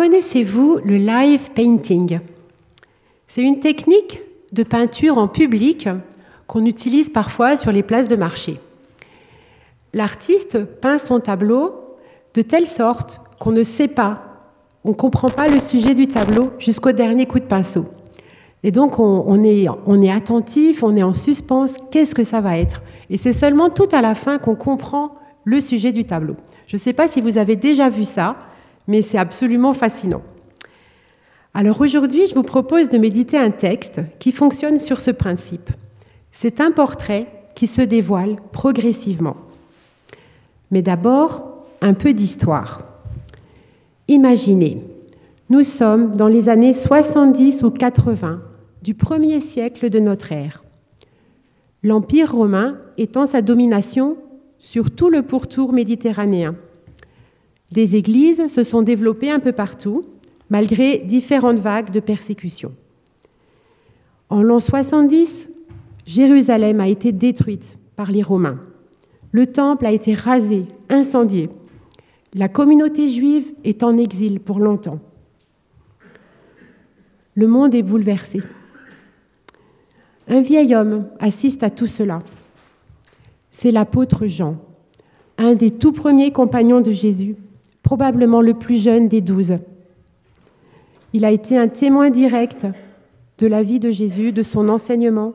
Connaissez-vous le live painting? C'est une technique de peinture en public qu'on utilise parfois sur les places de marché. L'artiste peint son tableau de telle sorte qu'on ne sait pas, on ne comprend pas le sujet du tableau jusqu'au dernier coup de pinceau. Et donc on, est, on est attentif, on est en suspens, qu'est-ce que ça va être? Et c'est seulement tout à la fin qu'on comprend le sujet du tableau. Je ne sais pas si vous avez déjà vu ça, mais c'est absolument fascinant. Alors aujourd'hui, je vous propose de méditer un texte qui fonctionne sur ce principe. C'est un portrait qui se dévoile progressivement. Mais d'abord, un peu d'histoire. Imaginez, nous sommes dans les années 70 ou 80 du premier siècle de notre ère. L'Empire romain étend sa domination sur tout le pourtour méditerranéen. Des églises se sont développées un peu partout, malgré différentes vagues de persécutions. En l'an 70, Jérusalem a été détruite par les Romains. Le temple a été rasé, incendié. La communauté juive est en exil pour longtemps. Le monde est bouleversé. Un vieil homme assiste à tout cela. C'est l'apôtre Jean, un des tout premiers compagnons de Jésus, probablement le plus jeune des douze. Il a été un témoin direct de la vie de Jésus, de son enseignement.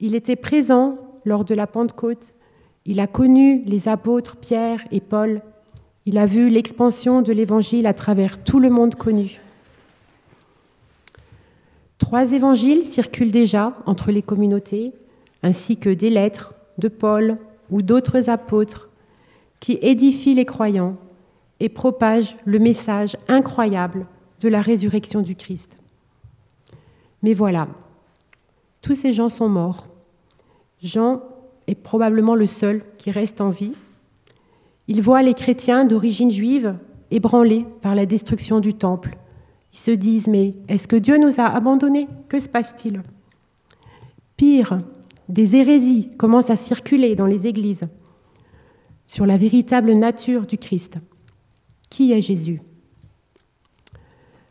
Il était présent lors de la Pentecôte. Il a connu les apôtres Pierre et Paul. Il a vu l'expansion de l'Évangile à travers tout le monde connu. Trois évangiles circulent déjà entre les communautés, ainsi que des lettres de Paul ou d'autres apôtres qui édifient les croyants et propagent le message incroyable de la résurrection du Christ. Mais voilà, tous ces gens sont morts. Jean est probablement le seul qui reste en vie. Il voit les chrétiens d'origine juive ébranlés par la destruction du temple. Ils se disent, mais est-ce que Dieu nous a abandonnés? Que se passe-t-il? Pire, des hérésies commencent à circuler dans les églises sur la véritable nature du Christ. Qui est Jésus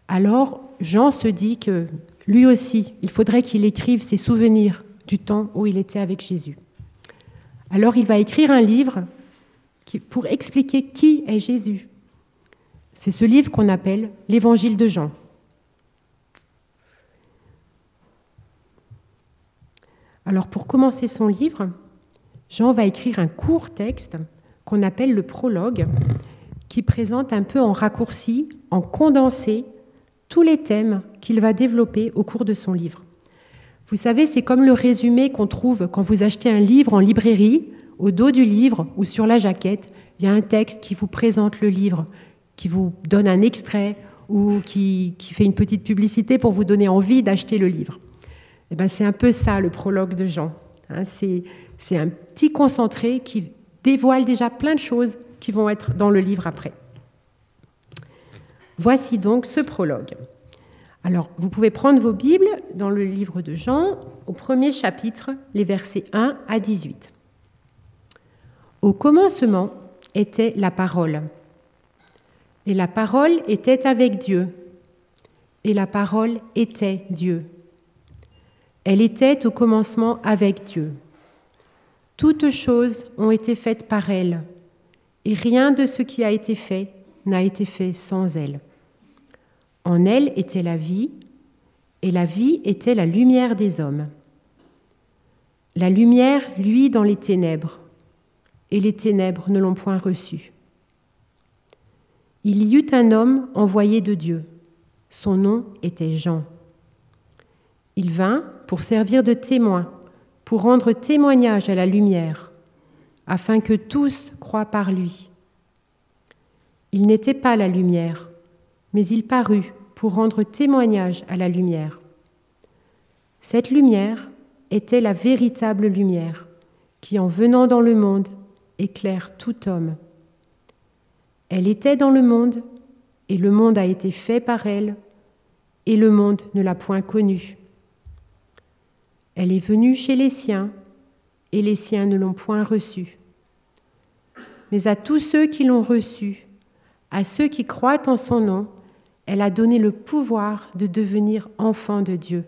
alors Jean se dit que lui aussi, il faudrait qu'il écrive ses souvenirs du temps où il était avec Jésus. Alors il va écrire un livre pour expliquer qui est Jésus. C'est ce livre qu'on appelle l'Évangile de Jean. Alors pour commencer son livre, Jean va écrire un court texte qu'on appelle le prologue, qui présente un peu en raccourci, en condensé, tous les thèmes qu'il va développer au cours de son livre. Vous savez, c'est comme le résumé qu'on trouve quand vous achetez un livre en librairie. Au dos du livre ou sur la jaquette, il y a un texte qui vous présente le livre, qui vous donne un extrait ou qui, fait une petite publicité pour vous donner envie d'acheter le livre. Eh ben, c'est un peu ça le prologue de Jean. Hein. c'est un petit concentré qui dévoile déjà plein de choses qui vont être dans le livre après. Voici donc ce prologue. Alors, vous pouvez prendre vos Bibles dans le livre de Jean, au premier chapitre, les versets 1 à 18. Au commencement était la parole. Et la parole était avec Dieu. Et la parole était Dieu. Elle était au commencement avec Dieu. Toutes choses ont été faites par elle, et rien de ce qui a été fait n'a été fait sans elle. En elle était la vie, et la vie était la lumière des hommes. La lumière luit dans les ténèbres, et les ténèbres ne l'ont point reçue. Il y eut un homme envoyé de Dieu. Son nom était Jean. Il vint pour servir de témoin, pour rendre témoignage à la lumière, afin que tous croient par lui. Il n'était pas la lumière, mais il parut pour rendre témoignage à la lumière. Cette lumière était la véritable lumière qui, en venant dans le monde, éclaire tout homme. Elle était dans le monde, et le monde a été fait par elle, et le monde ne l'a point connue. Elle est venue chez les siens, et les siens ne l'ont point reçue. Mais à tous ceux qui l'ont reçue, à ceux qui croient en son nom, elle a donné le pouvoir de devenir enfants de Dieu,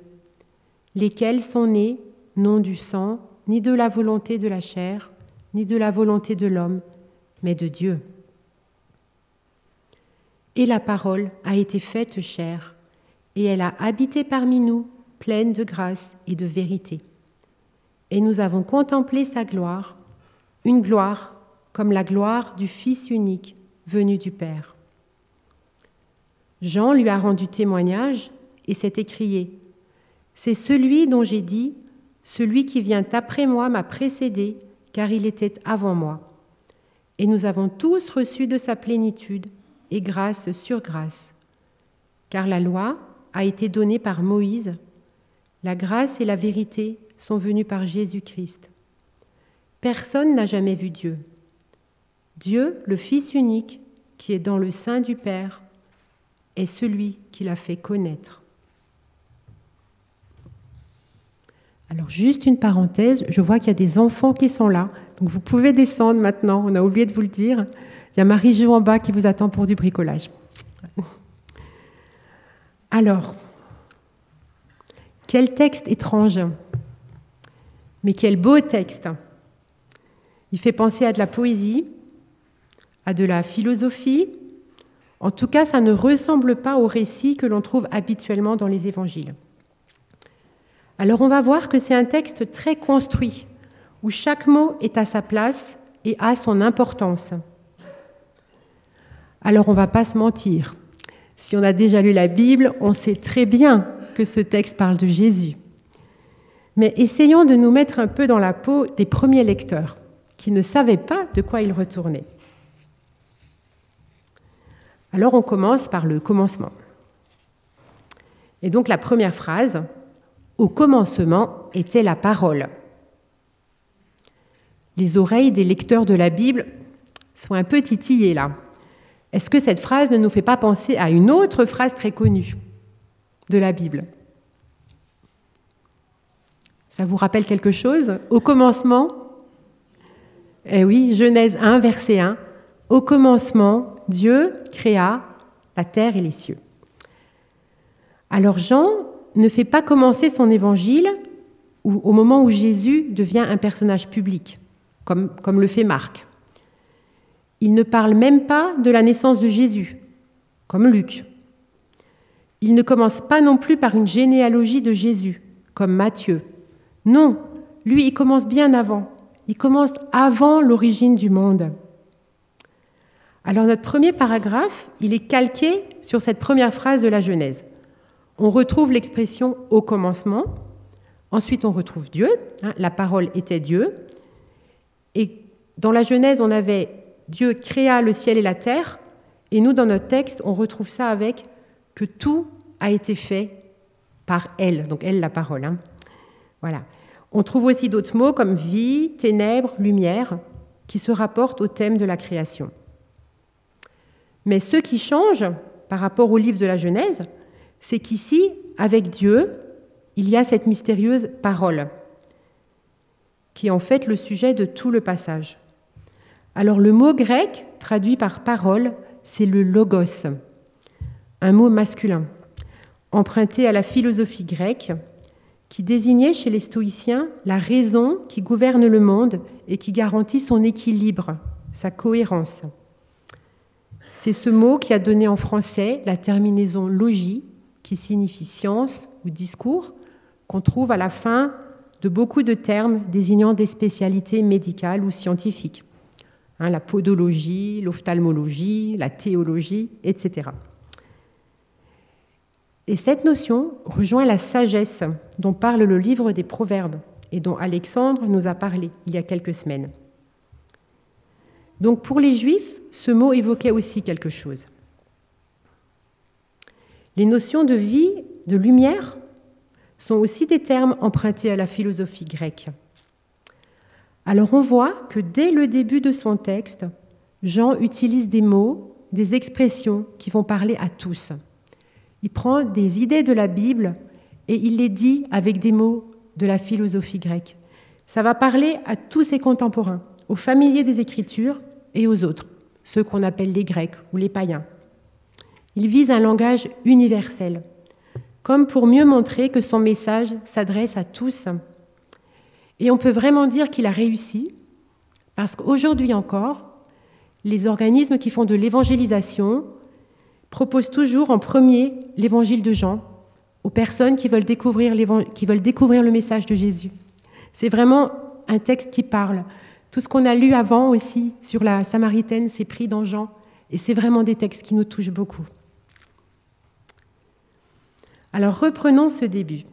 lesquels sont nés non du sang, ni de la volonté de la chair, ni de la volonté de l'homme, mais de Dieu. Et la parole a été faite chair, et elle a habité parmi nous, pleine de grâce et de vérité. Et nous avons contemplé sa gloire, une gloire comme la gloire du Fils unique venu du Père. Jean lui a rendu témoignage et s'est écrié, C'est celui dont j'ai dit, celui qui vient après moi m'a précédé, car il était avant moi. Et nous avons tous reçu de sa plénitude et grâce sur grâce. Car la loi a été donnée par Moïse, la grâce et la vérité sont venues par Jésus-Christ. Personne n'a jamais vu Dieu. Dieu, le Fils unique, qui est dans le sein du Père, est celui qui l'a fait connaître. Alors juste une parenthèse, je vois qu'il y a des enfants qui sont là, donc vous pouvez descendre maintenant, on a oublié de vous le dire. Il y a Marie-Jo en bas qui vous attend pour du bricolage. Alors, quel texte étrange, mais quel beau texte. Il fait penser à de la poésie, à de la philosophie. En tout cas, ça ne ressemble pas au récit que l'on trouve habituellement dans les évangiles. Alors on va voir que c'est un texte très construit, où chaque mot est à sa place et a son importance. Alors on ne va pas se mentir. Si on a déjà lu la Bible, on sait très bien que ce texte parle de Jésus. Mais essayons de nous mettre un peu dans la peau des premiers lecteurs qui ne savaient pas de quoi il retournait. Alors on commence par le commencement. Et donc la première phrase, au commencement était la parole. Les oreilles des lecteurs de la Bible sont un peu titillées là. Est-ce que cette phrase ne nous fait pas penser à une autre phrase très connue de la Bible? Ça vous rappelle quelque chose? Au commencement, eh oui, Genèse 1, verset 1, Au commencement, Dieu créa la terre et les cieux. Alors Jean ne fait pas commencer son évangile au moment où Jésus devient un personnage public, comme, comme le fait Marc. Il ne parle même pas de la naissance de Jésus, comme Luc. Il ne commence pas non plus par une généalogie de Jésus, comme Matthieu. Non, lui, il commence bien avant. Il commence avant l'origine du monde. Alors notre premier paragraphe, il est calqué sur cette première phrase de la Genèse on retrouve l'expression au commencement. Ensuite, on retrouve Dieu. Hein, la parole était Dieu. Et dans la Genèse, on avait Dieu créa le ciel et la terre. Et nous, dans notre texte, on retrouve ça avec que tout a été fait par elle. Donc, elle, la parole. Hein. Voilà. On trouve aussi d'autres mots comme vie, ténèbres, lumière, qui se rapportent au thème de la création. Mais ce qui change par rapport au livre de la Genèse, c'est qu'ici, avec Dieu, il y a cette mystérieuse parole, qui est en fait le sujet de tout le passage. Alors le mot grec traduit par parole, c'est le logos, un mot masculin, emprunté à la philosophie grecque, qui désignait chez les stoïciens la raison qui gouverne le monde et qui garantit son équilibre, sa cohérence. C'est ce mot qui a donné en français la terminaison logis, qui signifie science ou discours, qu'on trouve à la fin de beaucoup de termes désignant des spécialités médicales ou scientifiques. Hein, la podologie, l'ophtalmologie, la théologie, etc. Et cette notion rejoint la sagesse dont parle le livre des Proverbes et dont Alexandre nous a parlé il y a quelques semaines. Donc pour les Juifs, ce mot évoquait aussi quelque chose. Les notions de vie, de lumière, sont aussi des termes empruntés à la philosophie grecque. Alors on voit que dès le début de son texte, Jean utilise des mots, des expressions qui vont parler à tous. Il prend des idées de la Bible et il les dit avec des mots de la philosophie grecque. Ça va parler à tous ses contemporains, aux familiers des Écritures et aux autres, ceux qu'on appelle les Grecs ou les païens. Il vise un langage universel, comme pour mieux montrer que son message s'adresse à tous. Et on peut vraiment dire qu'il a réussi, parce qu'aujourd'hui encore, les organismes qui font de l'évangélisation proposent toujours en premier l'évangile de Jean aux personnes qui veulent découvrir, qui veulent découvrir le message de Jésus. C'est vraiment un texte qui parle. Tout ce qu'on a lu avant aussi sur la Samaritaine, c'est pris dans Jean. Et c'est vraiment des textes qui nous touchent beaucoup. Alors reprenons ce début.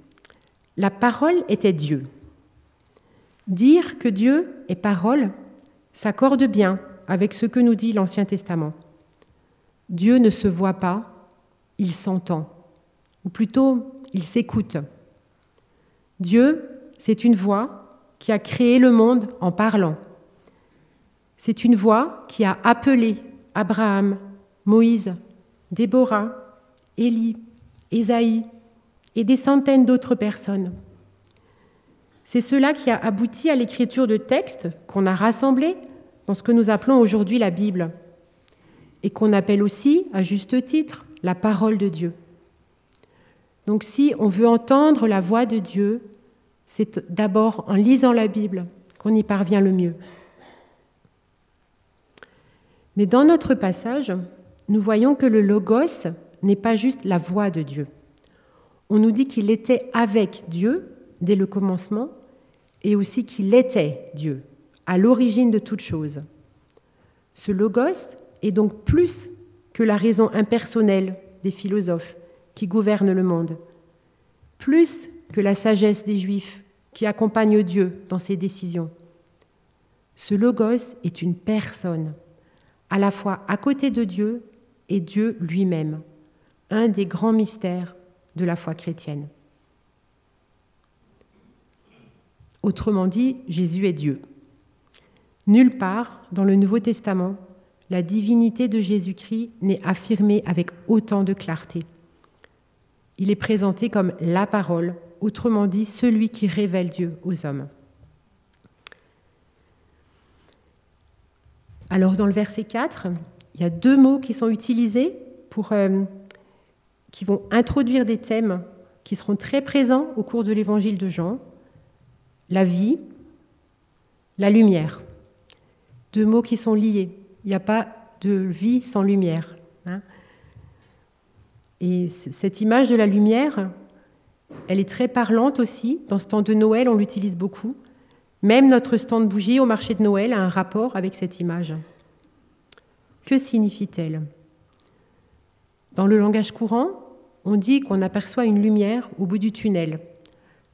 La parole était Dieu. Dire que Dieu est parole s'accorde bien avec ce que nous dit l'Ancien Testament. Dieu ne se voit pas, il s'entend, ou plutôt il s'écoute. Dieu, c'est une voix qui a créé le monde en parlant. C'est une voix qui a appelé Abraham, Moïse, Déborah, Élie, Ésaïe et des centaines d'autres personnes. C'est cela qui a abouti à l'écriture de textes qu'on a rassemblés dans ce que nous appelons aujourd'hui la Bible et qu'on appelle aussi, à juste titre, la parole de Dieu. Donc si on veut entendre la voix de Dieu, c'est d'abord en lisant la Bible qu'on y parvient le mieux. Mais dans notre passage, nous voyons que le logos n'est pas juste la voix de Dieu. On nous dit qu'il était avec Dieu dès le commencement et aussi qu'il était Dieu, à l'origine de toute chose. Ce logos est donc plus que la raison impersonnelle des philosophes qui gouvernent le monde, plus que la sagesse des Juifs qui accompagnent Dieu dans ses décisions. Ce logos est une personne, à la fois à côté de Dieu et Dieu lui-même, un des grands mystères de la foi chrétienne. Autrement dit, Jésus est Dieu. Nulle part dans le Nouveau Testament, la divinité de Jésus-Christ n'est affirmée avec autant de clarté. Il est présenté comme la parole, autrement dit celui qui révèle Dieu aux hommes. Alors dans le verset 4, il y a deux mots qui sont utilisés pour, euh, qui vont introduire des thèmes qui seront très présents au cours de l'évangile de Jean. La vie, la lumière. Deux mots qui sont liés. Il n'y a pas de vie sans lumière. Hein. Et cette image de la lumière, elle est très parlante aussi. Dans ce temps de Noël, on l'utilise beaucoup. Même notre stand de bougies au marché de Noël a un rapport avec cette image. Que signifie-t-elle? Dans le langage courant, on dit qu'on aperçoit une lumière au bout du tunnel,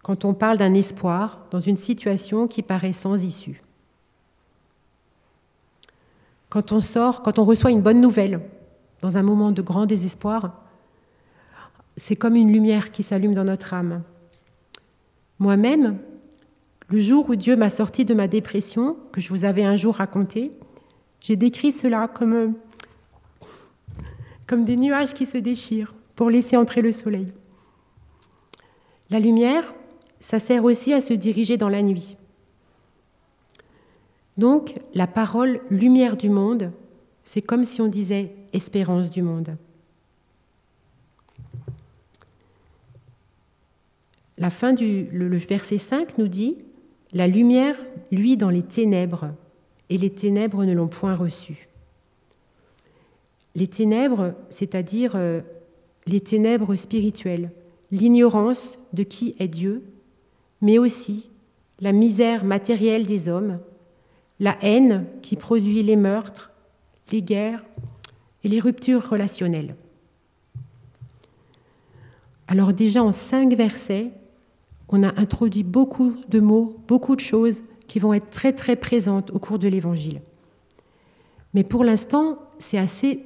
quand on parle d'un espoir dans une situation qui paraît sans issue. Quand on sort, quand on reçoit une bonne nouvelle, dans un moment de grand désespoir, c'est comme une lumière qui s'allume dans notre âme. Moi-même, le jour où Dieu m'a sorti de ma dépression, que je vous avais un jour raconté, j'ai décrit cela comme, comme des nuages qui se déchirent pour laisser entrer le soleil. La lumière, ça sert aussi à se diriger dans la nuit. Donc, la parole lumière du monde, c'est comme si on disait espérance du monde. La fin du verset 5 nous dit la lumière, lui, dans les ténèbres, et les ténèbres ne l'ont point reçu. Les ténèbres, c'est-à-dire euh, les ténèbres spirituelles, l'ignorance de qui est Dieu, mais aussi la misère matérielle des hommes, la haine qui produit les meurtres, les guerres et les ruptures relationnelles. Alors déjà en cinq versets, on a introduit beaucoup de mots, beaucoup de choses qui vont être très très présentes au cours de l'Évangile. Mais pour l'instant, c'est assez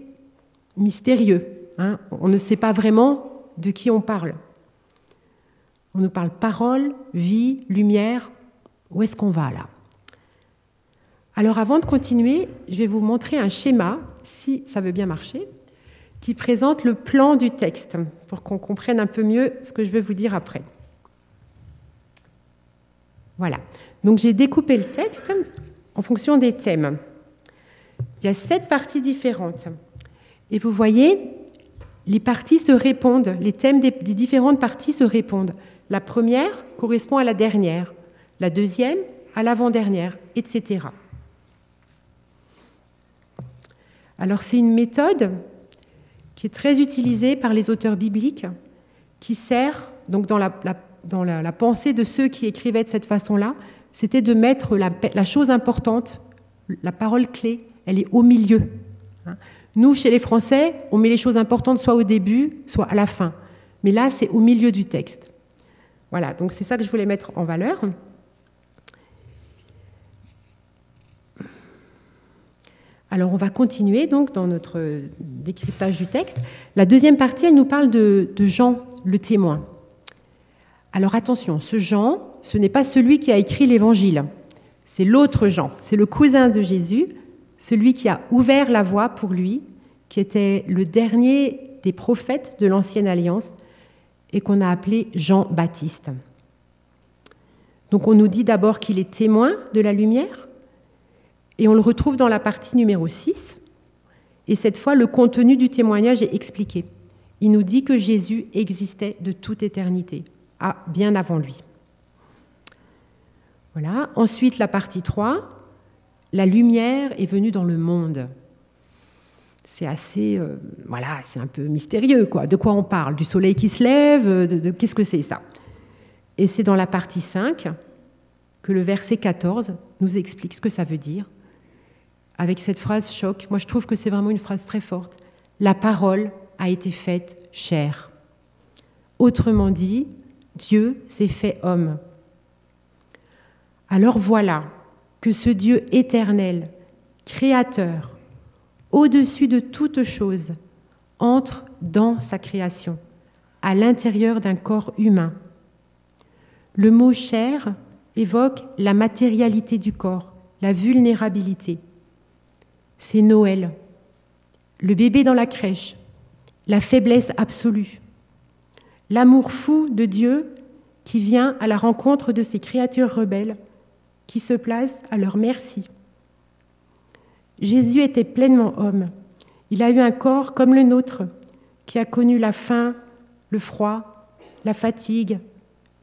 mystérieux. Hein. on ne sait pas vraiment de qui on parle. On nous parle parole, vie, lumière. Où est-ce qu'on va là? Alors avant de continuer, je vais vous montrer un schéma, si ça veut bien marcher, qui présente le plan du texte, pour qu'on comprenne un peu mieux ce que je vais vous dire après. Voilà. Donc j'ai découpé le texte en fonction des thèmes. Il y a sept parties différentes. Et vous voyez, les parties se répondent, les thèmes des, différentes parties se répondent. La première correspond à la dernière, la deuxième à l'avant-dernière, etc. Alors c'est une méthode qui est très utilisée par les auteurs bibliques, qui sert, donc dans la, dans la, pensée de ceux qui écrivaient de cette façon-là, c'était de mettre la, chose importante, la parole clé, elle est au milieu. Nous, chez les Français, on met les choses importantes soit au début, soit à la fin. Mais là, c'est au milieu du texte. Voilà, donc c'est ça que je voulais mettre en valeur. Alors on va continuer donc dans notre décryptage du texte. La deuxième partie, elle nous parle de, de Jean, le témoin. Alors attention, ce Jean, ce n'est pas celui qui a écrit l'Évangile, c'est l'autre Jean, c'est le cousin de Jésus, celui qui a ouvert la voie pour lui, qui était le dernier des prophètes de l'Ancienne Alliance et qu'on a appelé Jean-Baptiste. Donc on nous dit d'abord qu'il est témoin de la lumière, et on le retrouve dans la partie numéro 6, et cette fois le contenu du témoignage est expliqué. Il nous dit que Jésus existait de toute éternité, bien avant lui. Voilà. Ensuite, la partie 3, la lumière est venue dans le monde. C'est assez, euh, voilà, c'est un peu mystérieux, quoi. De quoi on parle? Du soleil qui se lève de, Qu'est-ce que c'est ça? Et c'est dans la partie 5 que le verset 14 nous explique ce que ça veut dire. Avec cette phrase choc, moi je trouve que c'est vraiment une phrase très forte. La parole a été faite chair. Autrement dit, Dieu s'est fait homme. Alors voilà, que ce Dieu éternel, créateur, au-dessus de toute chose, entre dans sa création, à l'intérieur d'un corps humain. Le mot chair évoque la matérialité du corps, la vulnérabilité. C'est Noël, le bébé dans la crèche, la faiblesse absolue, l'amour fou de Dieu qui vient à la rencontre de ses créatures rebelles qui se placent à leur merci. Jésus était pleinement homme. Il a eu un corps comme le nôtre, qui a connu la faim, le froid, la fatigue,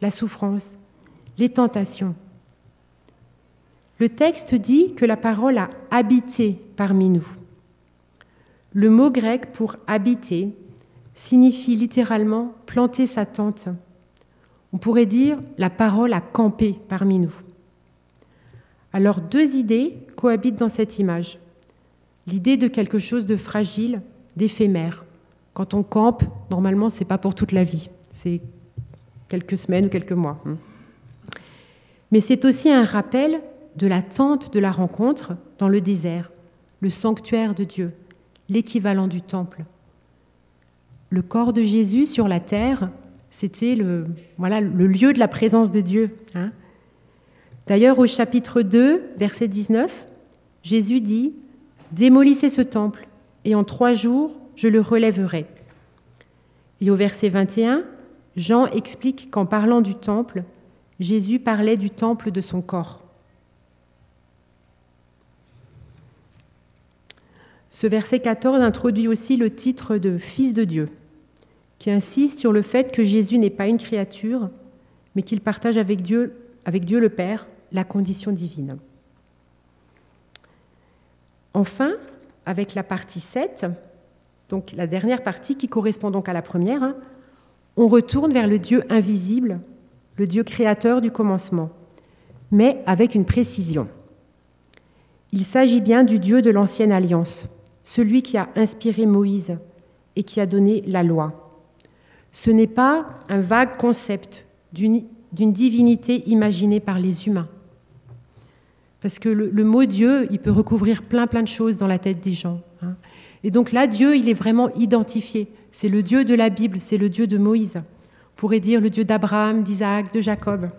la souffrance, les tentations. Le texte dit que la parole a habité parmi nous. Le mot grec pour habiter signifie littéralement planter sa tente. On pourrait dire la parole a campé parmi nous. Alors deux idées cohabitent dans cette image. L'idée de quelque chose de fragile, d'éphémère. Quand on campe, normalement, ce n'est pas pour toute la vie. C'est quelques semaines ou quelques mois. Mais c'est aussi un rappel de la tente de la rencontre dans le désert, le sanctuaire de Dieu, l'équivalent du temple. Le corps de Jésus sur la terre, c'était le, voilà, le lieu de la présence de Dieu. Hein. D'ailleurs, au chapitre 2, verset 19, Jésus dit, Démolissez ce temple, et en trois jours, je le relèverai. Et au verset 21, Jean explique qu'en parlant du temple, Jésus parlait du temple de son corps. Ce verset 14 introduit aussi le titre de Fils de Dieu, qui insiste sur le fait que Jésus n'est pas une créature, mais qu'il partage avec Dieu, le Père la condition divine. Enfin, avec la partie 7, donc la dernière partie qui correspond donc à la première, hein, on retourne vers le Dieu invisible, le Dieu créateur du commencement, mais avec une précision. Il s'agit bien du Dieu de l'ancienne alliance, celui qui a inspiré Moïse et qui a donné la loi. Ce n'est pas un vague concept d'une divinité imaginée par les humains. Parce que le, mot Dieu, il peut recouvrir plein plein de choses dans la tête des gens. Hein. Et donc là, Dieu, il est vraiment identifié. C'est le Dieu de la Bible, c'est le Dieu de Moïse. On pourrait dire le Dieu d'Abraham, d'Isaac, de Jacob.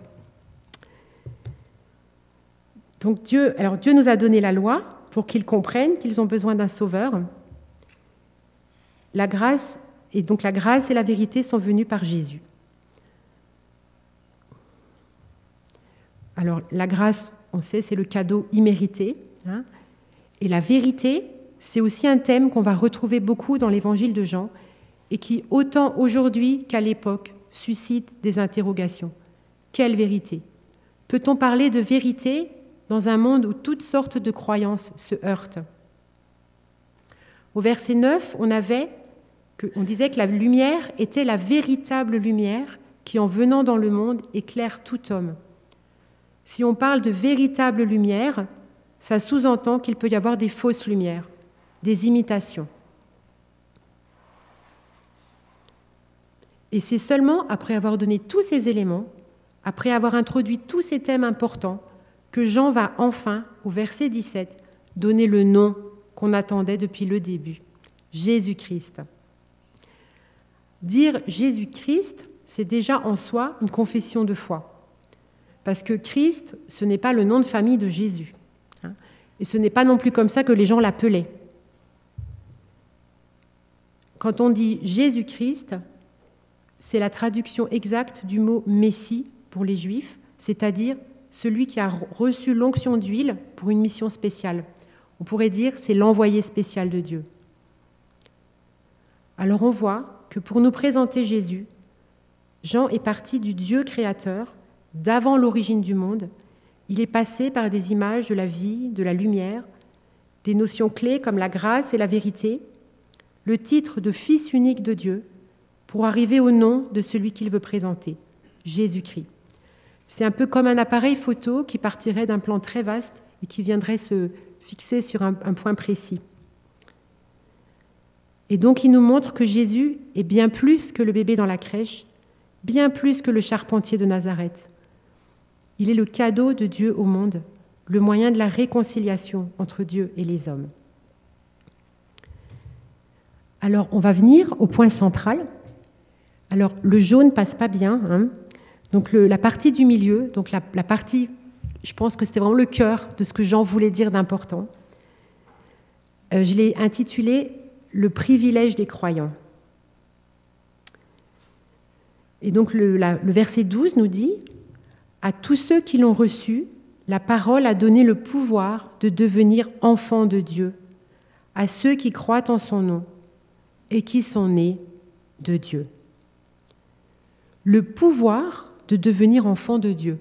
Donc Dieu, alors Dieu nous a donné la loi pour qu'ils comprennent qu'ils ont besoin d'un sauveur. La grâce et donc la grâce et la vérité sont venues par Jésus. Alors la grâce, on sait, c'est le cadeau immérité. Hein. et la vérité, c'est aussi un thème qu'on va retrouver beaucoup dans l'évangile de Jean. et qui, autant aujourd'hui qu'à l'époque, suscite des interrogations. Quelle vérité? Peut-on parler de vérité dans un monde où toutes sortes de croyances se heurtent Au verset 9, on, disait que la lumière était la véritable lumière qui, en venant dans le monde, éclaire tout homme. Si on parle de véritable lumière, ça sous-entend qu'il peut y avoir des fausses lumières, des imitations. Et c'est seulement après avoir donné tous ces éléments, après avoir introduit tous ces thèmes importants, que Jean va enfin, au verset 17, donner le nom qu'on attendait depuis le début, Jésus-Christ. Dire Jésus-Christ, c'est déjà en soi une confession de foi. Parce que Christ, ce n'est pas le nom de famille de Jésus. Hein. et ce n'est pas non plus comme ça que les gens l'appelaient. Quand on dit Jésus-Christ, c'est la traduction exacte du mot Messie pour les Juifs, c'est-à-dire celui qui a reçu l'onction d'huile pour une mission spéciale. On pourrait dire c'est l'envoyé spécial de Dieu. Alors on voit que pour nous présenter Jésus, Jean est parti du Dieu créateur, d'avant l'origine du monde. Il est passé par des images de la vie, de la lumière, des notions clés comme la grâce et la vérité, le titre de Fils unique de Dieu, pour arriver au nom de celui qu'il veut présenter, Jésus-Christ. C'est un peu comme un appareil photo qui partirait d'un plan très vaste et qui viendrait se fixer sur un, point précis. Et donc il nous montre que Jésus est bien plus que le bébé dans la crèche, bien plus que le charpentier de Nazareth. Il est le cadeau de Dieu au monde, le moyen de la réconciliation entre Dieu et les hommes. Alors on va venir au point central, alors le jaune passe pas bien. Hein. Donc la partie du milieu, donc la, partie, je pense que c'était vraiment le cœur de ce que Jean voulait dire d'important. Euh, je l'ai intitulé Le privilège des croyants. Et donc le, le verset 12 nous dit À tous ceux qui l'ont reçu, la parole a donné le pouvoir de devenir enfants de Dieu, à ceux qui croient en son nom et qui sont nés de Dieu le pouvoir de devenir enfant de Dieu.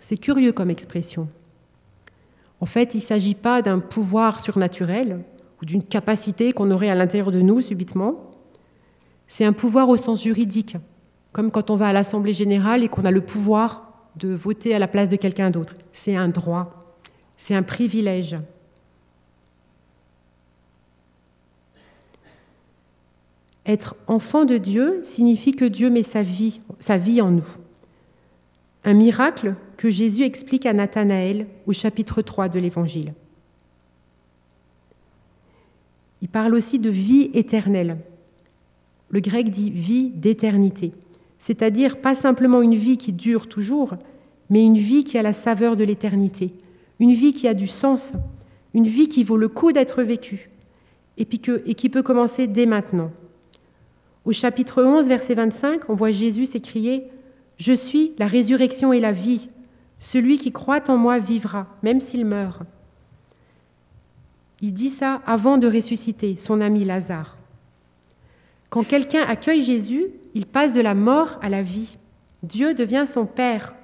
C'est curieux comme expression. En fait, il ne s'agit pas d'un pouvoir surnaturel ou d'une capacité qu'on aurait à l'intérieur de nous subitement. C'est un pouvoir au sens juridique, comme quand on va à l'Assemblée générale et qu'on a le pouvoir de voter à la place de quelqu'un d'autre. C'est un droit, c'est un privilège. Être enfant de Dieu signifie que Dieu met sa vie, en nous. Un miracle que Jésus explique à Nathanaël au chapitre 3 de l'Évangile. Il parle aussi de vie éternelle. Le grec dit vie d'éternité, c'est-à-dire pas simplement une vie qui dure toujours, mais une vie qui a la saveur de l'éternité, une vie qui a du sens, une vie qui vaut le coup d'être vécue et qui peut commencer dès maintenant. Au chapitre 11, verset 25, on voit Jésus s'écrier Je suis la résurrection et la vie. Celui qui croit en moi vivra, même s'il meurt. Il dit ça avant de ressusciter son ami Lazare. Quand quelqu'un accueille Jésus, il passe de la mort à la vie. Dieu devient son Père.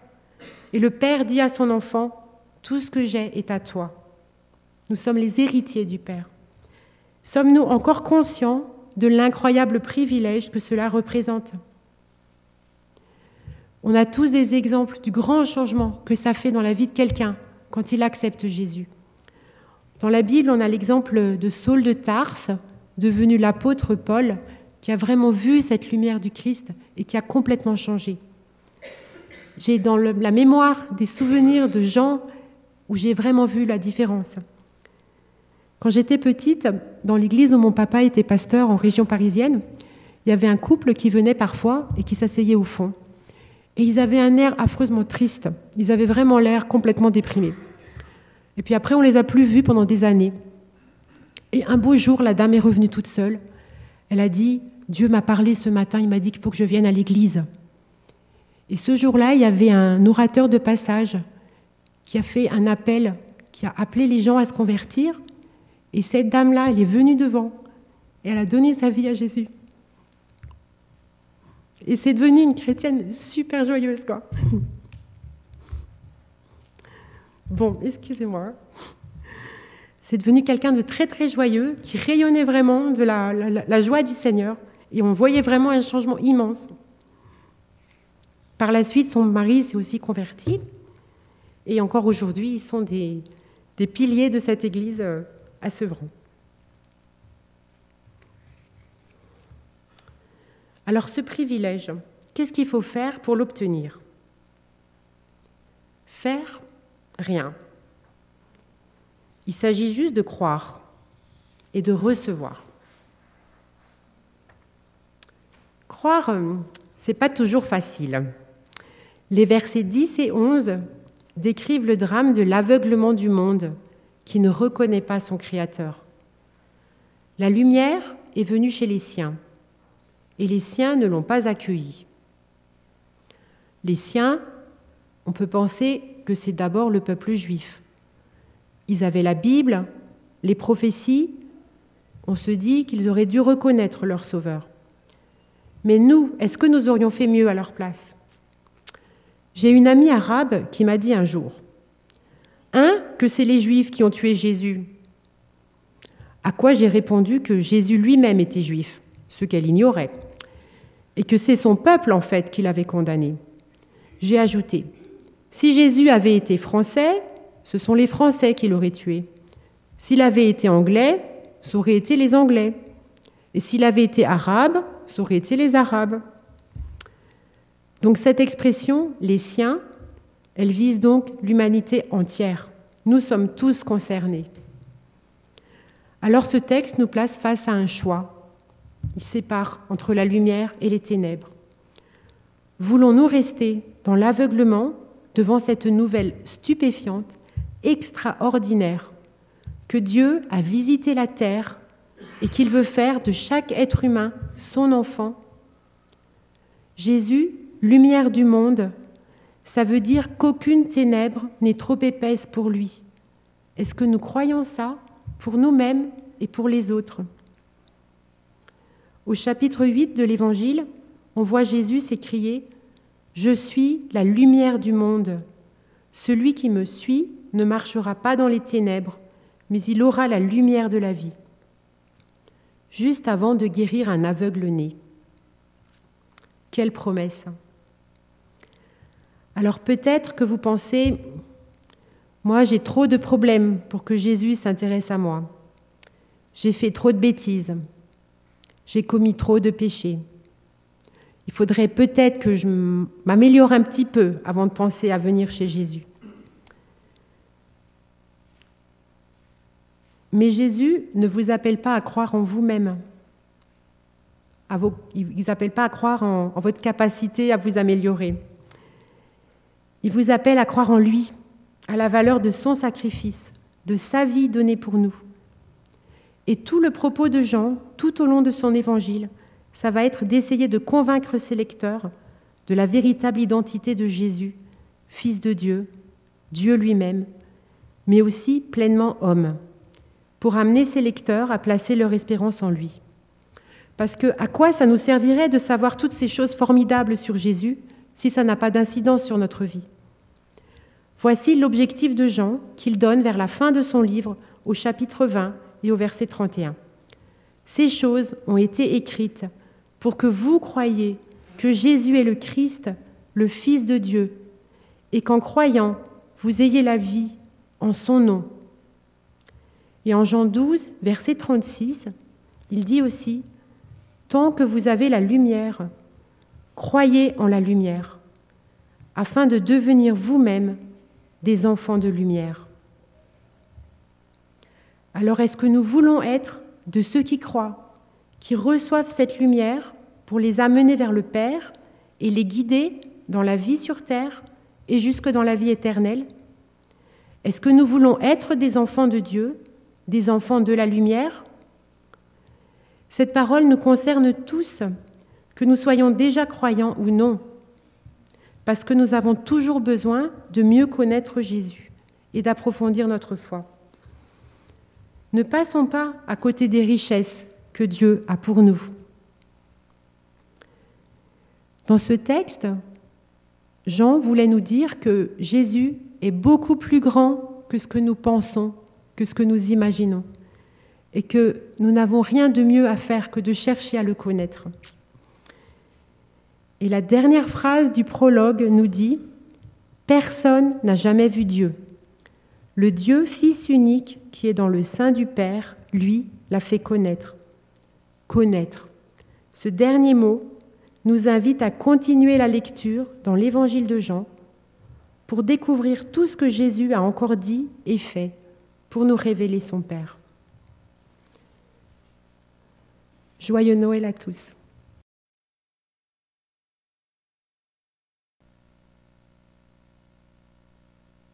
Et le Père dit à son enfant, Tout ce que j'ai est à toi. Nous sommes les héritiers du Père. Sommes-nous encore conscients de l'incroyable privilège que cela représente. On a tous des exemples du grand changement que ça fait dans la vie de quelqu'un quand il accepte Jésus. Dans la Bible, on a l'exemple de Saul de Tarse, devenu l'apôtre Paul, qui a vraiment vu cette lumière du Christ et qui a complètement changé. J'ai dans la mémoire des souvenirs de gens où j'ai vraiment vu la différence. Quand j'étais petite, dans l'église où mon papa était pasteur en région parisienne, il y avait un couple qui venait parfois et qui s'asseyait au fond. Et ils avaient un air affreusement triste. Ils avaient vraiment l'air complètement déprimés. Et puis après, on les a plus vus pendant des années. Et un beau jour, la dame est revenue toute seule. Elle a dit Dieu m'a parlé ce matin, il m'a dit qu'il faut que je vienne à l'église. Et ce jour-là, il y avait un orateur de passage qui a fait un appel, qui a appelé les gens à se convertir. Et cette dame-là, elle est venue devant. et elle a donné sa vie à Jésus. Et c'est devenu une chrétienne super joyeuse, quoi. Bon, excusez-moi. C'est devenu quelqu'un de très très joyeux, qui rayonnait vraiment de la, joie du Seigneur. Et on voyait vraiment un changement immense. Par la suite, son mari s'est aussi converti. Et encore aujourd'hui, ils sont des, des piliers de cette église euh, à Sevran. Alors ce privilège, qu'est-ce qu'il faut faire pour l'obtenir? Faire rien. Il s'agit juste de croire et de recevoir. Croire, euh, c'est pas toujours facile. Les versets 10 et 11 décrivent le drame de l'aveuglement du monde qui ne reconnaît pas son Créateur. La lumière est venue chez les siens et les siens ne l'ont pas accueilli. Les siens, on peut penser que c'est d'abord le peuple juif. Ils avaient la Bible, les prophéties, on se dit qu'ils auraient dû reconnaître leur Sauveur. Mais nous, est-ce que nous aurions fait mieux à leur place? J'ai une amie arabe qui m'a dit un jour, un, que c'est les Juifs qui ont tué Jésus. À quoi j'ai répondu que Jésus lui-même était juif, ce qu'elle ignorait et que c'est son peuple en fait qui l'avait condamné. J'ai ajouté, si Jésus avait été français, ce sont les Français qui l'auraient tué. S'il avait été anglais, ce aurait été les Anglais. Et s'il avait été arabe, ce aurait été les Arabes. Donc cette expression, les siens, elle vise donc l'humanité entière. Nous sommes tous concernés. Alors ce texte nous place face à un choix. Il sépare entre la lumière et les ténèbres. Voulons-nous rester dans l'aveuglement devant cette nouvelle stupéfiante, extraordinaire, que Dieu a visité la terre et qu'il veut faire de chaque être humain son enfant? Jésus, lumière du monde, ça veut dire qu'aucune ténèbre n'est trop épaisse pour lui. Est-ce que nous croyons ça pour nous-mêmes et pour les autres? Au chapitre 8 de l'Évangile, on voit Jésus s'écrier Je suis la lumière du monde. Celui qui me suit ne marchera pas dans les ténèbres, mais il aura la lumière de la vie. Juste avant de guérir un aveugle né. Quelle promesse Alors peut-être que vous pensez, moi j'ai trop de problèmes pour que Jésus s'intéresse à moi. J'ai fait trop de bêtises, j'ai commis trop de péchés. Il faudrait peut-être que je m'améliore un petit peu avant de penser à venir chez Jésus. Mais Jésus ne vous appelle pas à croire en vous-même. il n'appelle pas à croire en votre capacité à vous améliorer. Il vous appelle à croire en lui, à la valeur de son sacrifice, de sa vie donnée pour nous. Et tout le propos de Jean, tout au long de son évangile, ça va être d'essayer de convaincre ses lecteurs de la véritable identité de Jésus, Fils de Dieu, Dieu lui-même, mais aussi pleinement homme, pour amener ses lecteurs à placer leur espérance en lui. Parce que à quoi ça nous servirait de savoir toutes ces choses formidables sur Jésus si ça n'a pas d'incidence sur notre vie Voici l'objectif de Jean qu'il donne vers la fin de son livre au chapitre 20 et au verset 31. Ces choses ont été écrites pour que vous croyiez que Jésus est le Christ, le Fils de Dieu, et qu'en croyant, vous ayez la vie en son nom. Et en Jean 12, verset 36, il dit aussi, Tant que vous avez la lumière, croyez en la lumière, afin de devenir vous-même des enfants de lumière. Alors est-ce que nous voulons être de ceux qui croient, qui reçoivent cette lumière pour les amener vers le Père et les guider dans la vie sur terre et jusque dans la vie éternelle? Est-ce que nous voulons être des enfants de Dieu, des enfants de la lumière? Cette parole nous concerne tous, que nous soyons déjà croyants ou non, parce que nous avons toujours besoin de mieux connaître Jésus et d'approfondir notre foi. Ne passons pas à côté des richesses, que Dieu a pour nous. Dans ce texte, Jean voulait nous dire que Jésus est beaucoup plus grand que ce que nous pensons, que ce que nous imaginons, et que nous n'avons rien de mieux à faire que de chercher à le connaître. Et la dernière phrase du prologue nous dit ⁇ Personne n'a jamais vu Dieu. Le Dieu Fils unique qui est dans le sein du Père, lui, l'a fait connaître. Connaître. Ce dernier mot nous invite à continuer la lecture dans l'Évangile de Jean pour découvrir tout ce que Jésus a encore dit et fait pour nous révéler son Père. Joyeux Noël à tous.